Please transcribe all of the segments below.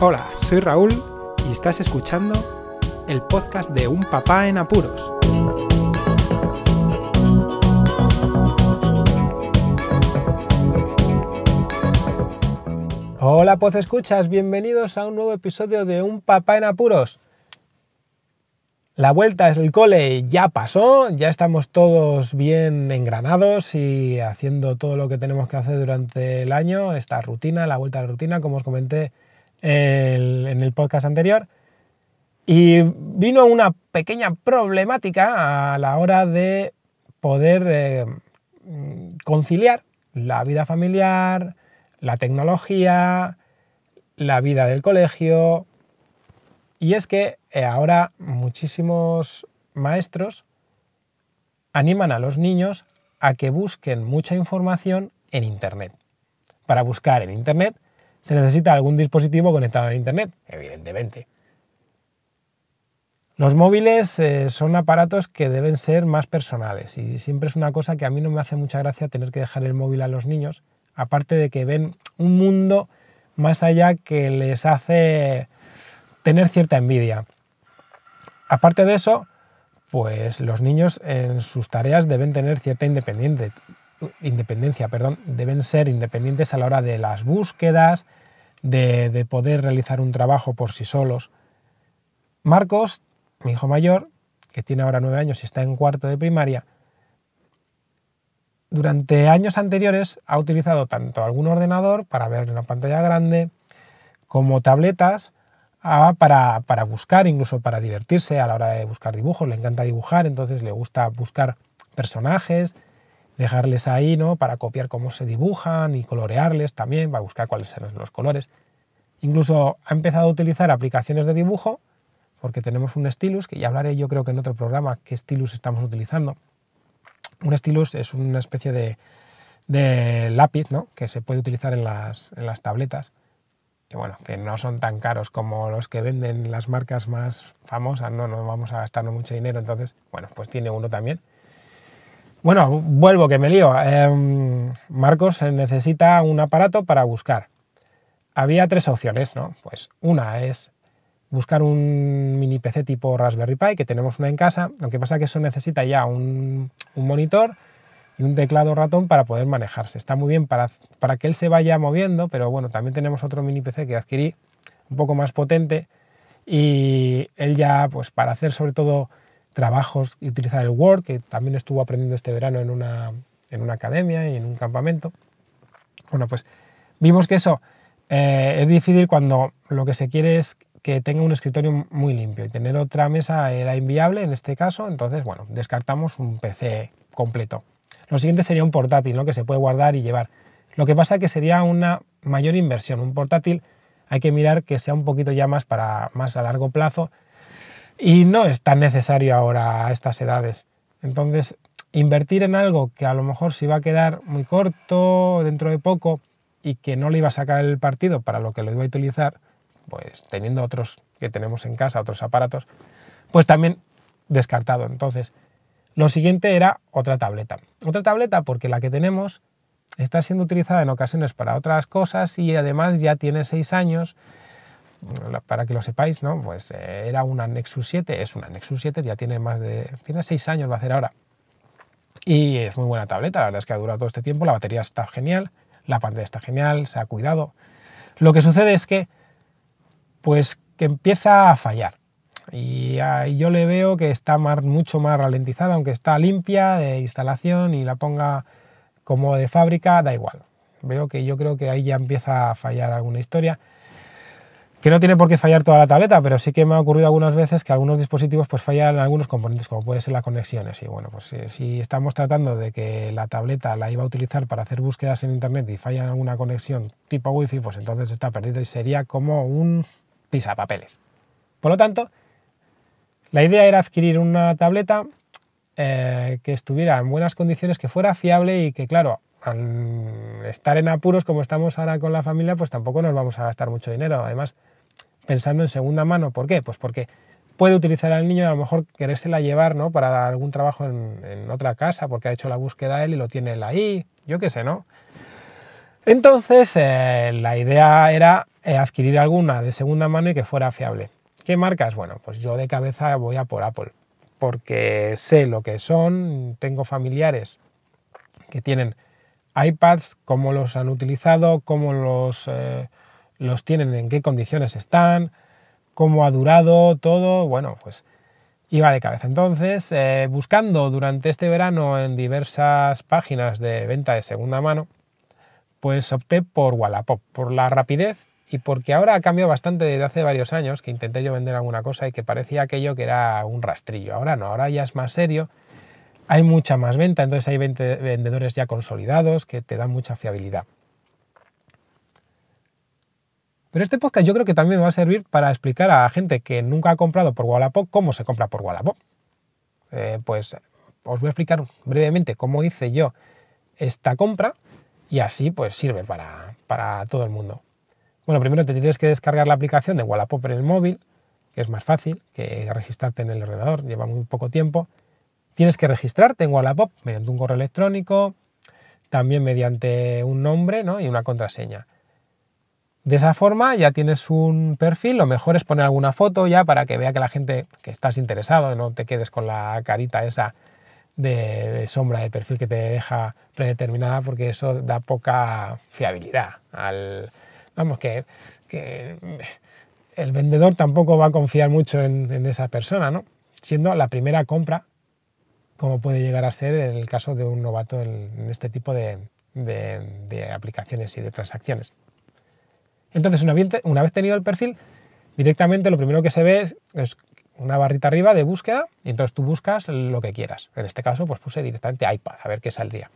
Hola, soy Raúl y estás escuchando el podcast de Un Papá en Apuros. Hola, Poz Escuchas, bienvenidos a un nuevo episodio de Un Papá en Apuros. La vuelta es el cole ya pasó, ya estamos todos bien engranados y haciendo todo lo que tenemos que hacer durante el año, esta rutina, la vuelta a la rutina, como os comenté en el podcast anterior. Y vino una pequeña problemática a la hora de poder eh, conciliar la vida familiar, la tecnología, la vida del colegio. Y es que eh, ahora muchísimos maestros animan a los niños a que busquen mucha información en Internet. Para buscar en Internet se necesita algún dispositivo conectado a Internet, evidentemente. Los móviles eh, son aparatos que deben ser más personales y siempre es una cosa que a mí no me hace mucha gracia tener que dejar el móvil a los niños, aparte de que ven un mundo más allá que les hace tener cierta envidia. Aparte de eso, pues los niños en sus tareas deben tener cierta independencia, perdón, deben ser independientes a la hora de las búsquedas, de, poder realizar un trabajo por sí solos. Marcos, mi hijo mayor, que tiene ahora nueve años y está en cuarto de primaria, durante años anteriores ha utilizado tanto algún ordenador para ver una pantalla grande como tabletas para, buscar, incluso para divertirse a la hora de buscar dibujos. Le encanta dibujar, entonces le gusta buscar personajes, dejarles ahí, ¿no? Para copiar cómo se dibujan y colorearles también, para buscar cuáles son los colores. Incluso ha empezado a utilizar aplicaciones de dibujo, porque tenemos un stylus, que ya hablaré yo creo que en otro programa qué stylus estamos utilizando. Un stylus es una especie de, de lápiz, ¿no? Que se puede utilizar en las, en las tabletas. Y bueno, que no son tan caros como los que venden las marcas más famosas, no, no vamos a gastarnos mucho dinero, entonces, bueno, pues tiene uno también bueno, vuelvo que me lío. Em, Marcos necesita un aparato para buscar. Había tres opciones, ¿no? Pues una es buscar un mini PC tipo Raspberry Pi, que tenemos una en casa, lo que pasa que eso necesita ya un, monitor y un teclado ratón para poder manejarse. Está muy bien para, para que él se vaya moviendo, pero bueno, también tenemos otro mini PC que adquirí un poco más potente y él ya, pues para hacer sobre todo trabajos y utilizar el Word, que también estuvo aprendiendo este verano en una, en una academia y en un campamento. Bueno, pues vimos que eso eh, es difícil cuando lo que se quiere es que tenga un escritorio muy limpio y tener otra mesa era inviable en este caso, entonces, bueno, descartamos un PC completo. Lo siguiente sería un portátil, ¿no? que se puede guardar y llevar. Lo que pasa es que sería una mayor inversión. Un portátil hay que mirar que sea un poquito ya más para más a largo plazo y no es tan necesario ahora a estas edades. Entonces, invertir en algo que a lo mejor se iba a quedar muy corto dentro de poco y que no le iba a sacar el partido para lo que lo iba a utilizar, pues teniendo otros que tenemos en casa, otros aparatos, pues también descartado. Entonces, lo siguiente era otra tableta. Otra tableta porque la que tenemos está siendo utilizada en ocasiones para otras cosas y además ya tiene seis años para que lo sepáis, ¿no? Pues eh, era una Nexus 7, es una Nexus 7, ya tiene más de, tiene 6 años, va a hacer ahora. Y es muy buena tableta, la verdad es que ha durado todo este tiempo, la batería está genial, la pantalla está genial, se ha cuidado. Lo que sucede es que, pues, que empieza a fallar. Y yo le veo que está mucho más ralentizada, aunque está limpia de instalación y la ponga como de fábrica, da igual. Veo que yo creo que ahí ya empieza a fallar alguna historia que no tiene por qué fallar toda la tableta, pero sí que me ha ocurrido algunas veces que algunos dispositivos pues fallan algunos componentes, como puede ser las conexiones. Y bueno, pues eh, si estamos tratando de que la tableta la iba a utilizar para hacer búsquedas en internet y falla alguna conexión tipo wifi, pues entonces está perdido y sería como un pisapapeles. Por lo tanto, la idea era adquirir una tableta eh, que estuviera en buenas condiciones, que fuera fiable y que, claro, al estar en apuros como estamos ahora con la familia, pues tampoco nos vamos a gastar mucho dinero. Además, pensando en segunda mano, ¿por qué? Pues porque puede utilizar al niño a lo mejor querérsela llevar ¿no? para algún trabajo en, otra casa, porque ha hecho la búsqueda él y lo tiene él ahí, yo qué sé, ¿no? Entonces, eh, la idea era eh, adquirir alguna de segunda mano y que fuera fiable. ¿Qué marcas? Bueno, pues yo de cabeza voy a por Apple, porque sé lo que son, tengo familiares que tienen iPads, cómo los han utilizado, cómo los, eh, los tienen, en qué condiciones están, cómo ha durado todo, bueno, pues iba de cabeza. Entonces, buscando durante este verano en diversas páginas de venta de segunda mano, pues opté por Wallapop, por la rapidez y porque ahora ha cambiado bastante desde hace varios años que intenté yo vender alguna cosa y que parecía aquello que era un rastrillo. Ahora no, ahora ya es más serio, hay mucha más venta, entonces hay vendedores ya consolidados que te dan mucha fiabilidad. Pero este podcast yo creo que también me va a servir para explicar a gente que nunca ha comprado por Wallapop cómo se compra por Wallapop. Eh, pues os voy a explicar brevemente cómo hice yo esta compra y así pues sirve para, todo el mundo. Bueno, primero te tienes que descargar la aplicación de Wallapop en el móvil, que es más fácil que registrarte en el ordenador, lleva muy poco tiempo. Tienes que registrarte en Wallapop mediante un correo electrónico, también mediante un nombre y una contraseña. De esa forma ya tienes un perfil, lo mejor es poner alguna foto ya para que vea que la gente que estás interesado, no te quedes con la carita esa de, sombra de perfil que te deja predeterminada porque eso da poca fiabilidad. Al, vamos, que, el vendedor tampoco va a confiar mucho en, esa persona, ¿no? siendo la primera compra, como puede llegar a ser en el caso de un novato en, este tipo de, aplicaciones y de transacciones. Entonces, una vez, tenido el perfil, directamente lo primero que se ve es, una barrita arriba de búsqueda y entonces tú buscas lo que quieras. En este caso, pues puse directamente iPad, a ver qué saldría.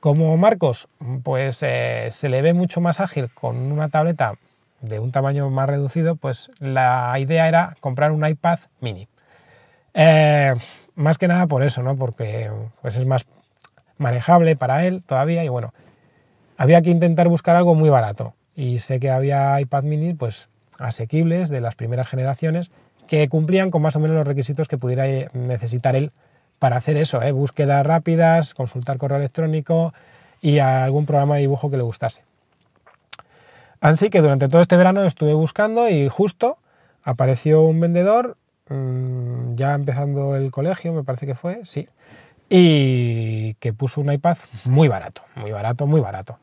Como Marcos, pues eh, se le ve mucho más ágil con una tableta de un tamaño más reducido, pues la idea era comprar un iPad mini. Eh, más que nada por eso, ¿no? Porque pues es más manejable para él todavía y bueno, había que intentar buscar algo muy barato. Y sé que había iPad mini, pues asequibles de las primeras generaciones que cumplían con más o menos los requisitos que pudiera eh, necesitar él para hacer eso, ¿eh? búsquedas rápidas, consultar correo electrónico y algún programa de dibujo que le gustase. Así que durante todo este verano estuve buscando y justo apareció un vendedor, mm, ya empezando el colegio, me parece que fue, sí, y que puso un iPad muy barato, muy barato, muy barato.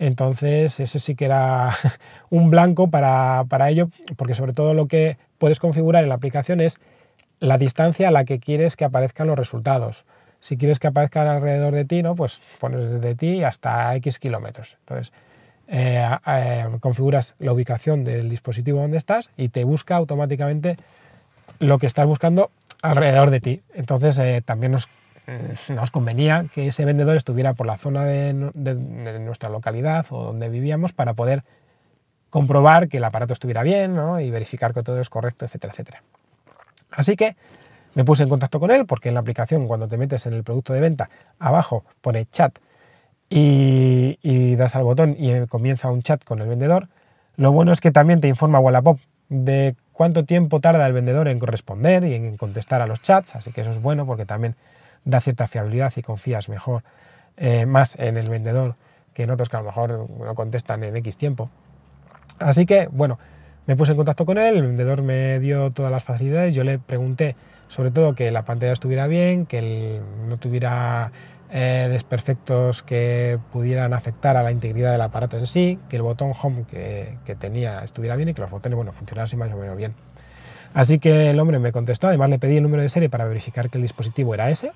Entonces, ese sí que era un blanco para, para ello, porque sobre todo lo que puedes configurar en la aplicación es la distancia a la que quieres que aparezcan los resultados. Si quieres que aparezcan alrededor de ti, ¿no? pues pones desde ti hasta X kilómetros. Entonces, eh, eh, configuras la ubicación del dispositivo donde estás y te busca automáticamente lo que estás buscando alrededor de ti. Entonces, eh, también nos, nos, convenía que ese vendedor estuviera por la zona de nuestra localidad o donde vivíamos para poder comprobar que el aparato estuviera bien y verificar que todo es correcto, etcétera, etcétera. Así que me puse en contacto con él porque en la aplicación cuando te metes en el producto de venta abajo pone chat y, das al botón y comienza un chat con el vendedor. Lo bueno es que también te informa Wallapop de cuánto tiempo tarda el vendedor en corresponder y en contestar a los chats, así que eso es bueno porque también da cierta fiabilidad y confías mejor eh, más en el vendedor que en otros que a lo mejor no contestan en X tiempo. Así que, bueno, me puse en contacto con él, el vendedor me dio todas las facilidades, yo le pregunté sobre todo que la pantalla estuviera bien, que no tuviera eh, desperfectos que pudieran afectar a la integridad del aparato en sí, que el botón home que, tenía estuviera bien y que los botones funcionasen más o menos bien. Así que el hombre me contestó, además le pedí el número de serie para verificar que el dispositivo era ese,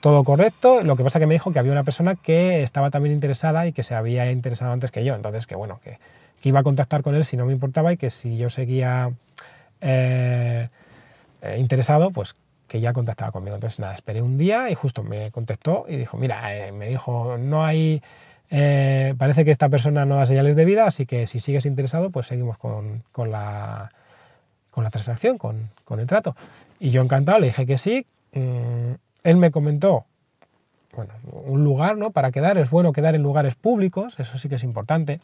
todo correcto, lo que pasa que me dijo que había una persona que estaba también interesada y que se había interesado antes que yo, entonces que bueno, que iba a contactar con él si no me importaba y que si yo seguía eh, eh, interesado, pues que ya contactaba conmigo. Entonces, nada, esperé un día y justo me contestó y dijo, mira, eh, me dijo, no hay, parece que esta persona no da señales de vida, así que si sigues interesado, pues seguimos con, la, con la transacción, con, con, el trato. Y yo encantado, le dije que sí. Mm, él me comentó, bueno, un lugar, ¿no? Para quedar, es bueno quedar en lugares públicos, eso sí que es importante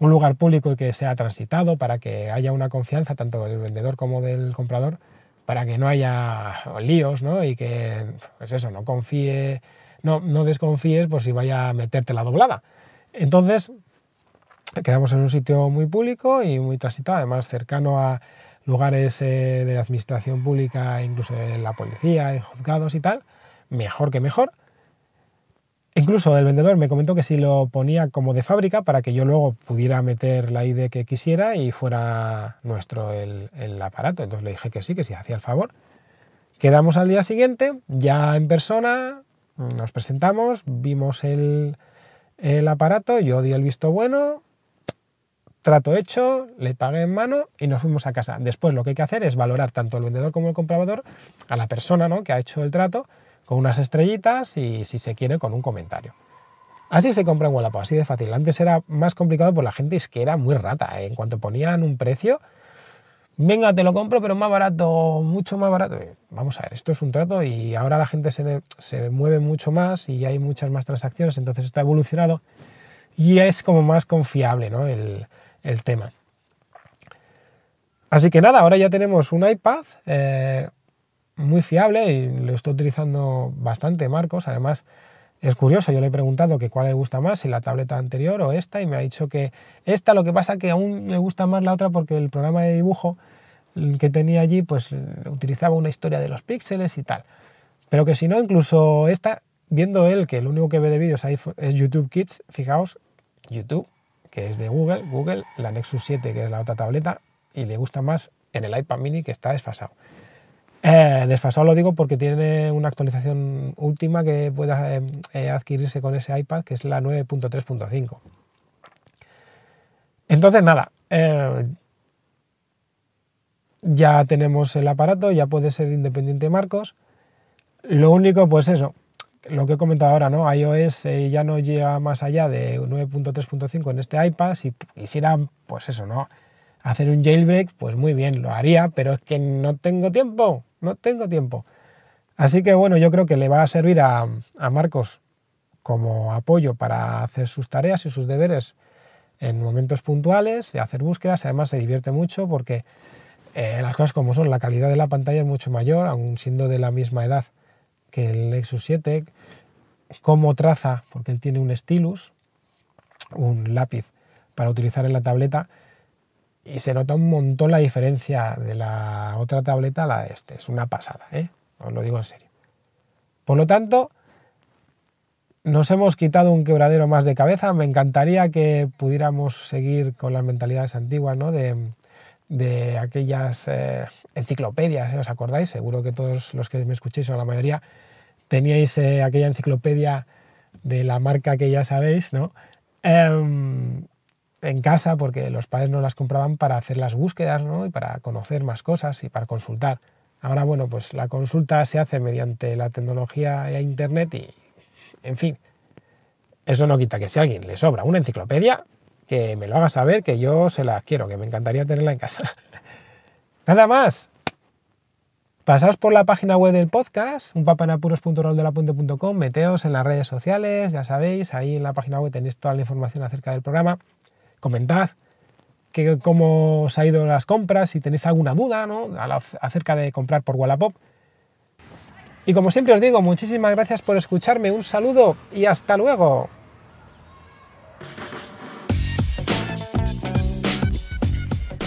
un lugar público y que sea transitado para que haya una confianza tanto del vendedor como del comprador, para que no haya líos, ¿no? Y que, pues eso, no confíe, no, no desconfíes por si vaya a meterte la doblada. Entonces, quedamos en un sitio muy público y muy transitado, además cercano a lugares eh, de administración pública, incluso de la policía, y juzgados y tal, mejor que mejor. Incluso el vendedor me comentó que si lo ponía como de fábrica para que yo luego pudiera meter la ID que quisiera y fuera nuestro el, aparato. Entonces le dije que sí, que si hacía el favor. Quedamos al día siguiente, ya en persona, nos presentamos, vimos el, el aparato, yo di el visto bueno, trato hecho, le pagué en mano y nos fuimos a casa. Después lo que hay que hacer es valorar tanto el vendedor como el comprador a la persona ¿no? que ha hecho el trato con unas estrellitas y si se quiere con un comentario. Así se compra en Wallapop, así de fácil. Antes era más complicado por la gente, es que era muy rata. ¿eh? En cuanto ponían un precio, venga, te lo compro, pero más barato, mucho más barato. Vamos a ver, esto es un trato y ahora la gente se, se mueve mucho más y hay muchas más transacciones, entonces está evolucionado y es como más confiable ¿no? el, el tema. Así que nada, ahora ya tenemos un iPad eh, muy fiable y lo estoy utilizando bastante, Marcos. Además, es curioso, yo le he preguntado que cuál le gusta más, si la tableta anterior o esta, y me ha dicho que esta, lo que pasa que aún le gusta más la otra porque el programa de dibujo que tenía allí, pues utilizaba una historia de los píxeles y tal. Pero que si no, incluso esta, viendo él que lo único que ve de vídeos es YouTube Kids, fijaos, YouTube que es de Google, Google, la Nexus 7, que es la otra tableta, y le gusta más en el iPad mini que está desfasado. Eh, desfasado lo digo porque tiene una actualización última que pueda eh, eh, adquirirse con ese iPad, que es la 9.3.5. Entonces, nada, ya tenemos el aparato, ya puede ser independiente Marcos. Lo único, pues eso, lo que he comentado ahora, ¿no? iOS eh, ya no llega más allá de 9.3.5 en este iPad. Si quisiera, pues eso, ¿no? Hacer un jailbreak, pues muy bien, lo haría, pero es que no tengo tiempo, no tengo tiempo. Así que bueno, yo creo que le va a servir a, Marcos como apoyo para hacer sus tareas y sus deberes en momentos puntuales, hacer búsquedas. Además se divierte mucho porque eh, las cosas como son, la calidad de la pantalla es mucho mayor, aun siendo de la misma edad que el Nexus 7, cómo traza, porque él tiene un stylus, un lápiz para utilizar en la tableta, y se nota un montón la diferencia de la otra tableta a la de este. Es una pasada, ¿eh? os lo digo en serio. Por lo tanto, nos hemos quitado un quebradero más de cabeza. Me encantaría que pudiéramos seguir con las mentalidades antiguas, ¿no? De, aquellas eh, enciclopedias, ¿eh? ¿os acordáis? Seguro que todos los que me escuchéis o la mayoría teníais eh, aquella enciclopedia de la marca que ya sabéis, ¿no? Em, en casa porque los padres no las compraban para hacer las búsquedas ¿no? y para conocer más cosas y para consultar. Ahora, bueno, pues la consulta se hace mediante la tecnología e internet y, en fin, eso no quita que si a alguien le sobra una enciclopedia, que me lo haga saber, que yo se la quiero, que me encantaría tenerla en casa. Nada más. Pasaos por la página web del podcast, unpapanapuros.roldelapuente.com, meteos en las redes sociales, ya sabéis, ahí en la página web tenéis toda la información acerca del programa. Comentad que, cómo os ha ido las compras, si tenéis alguna duda ¿no? acerca de comprar por Wallapop. Y como siempre os digo, muchísimas gracias por escucharme, un saludo y hasta luego.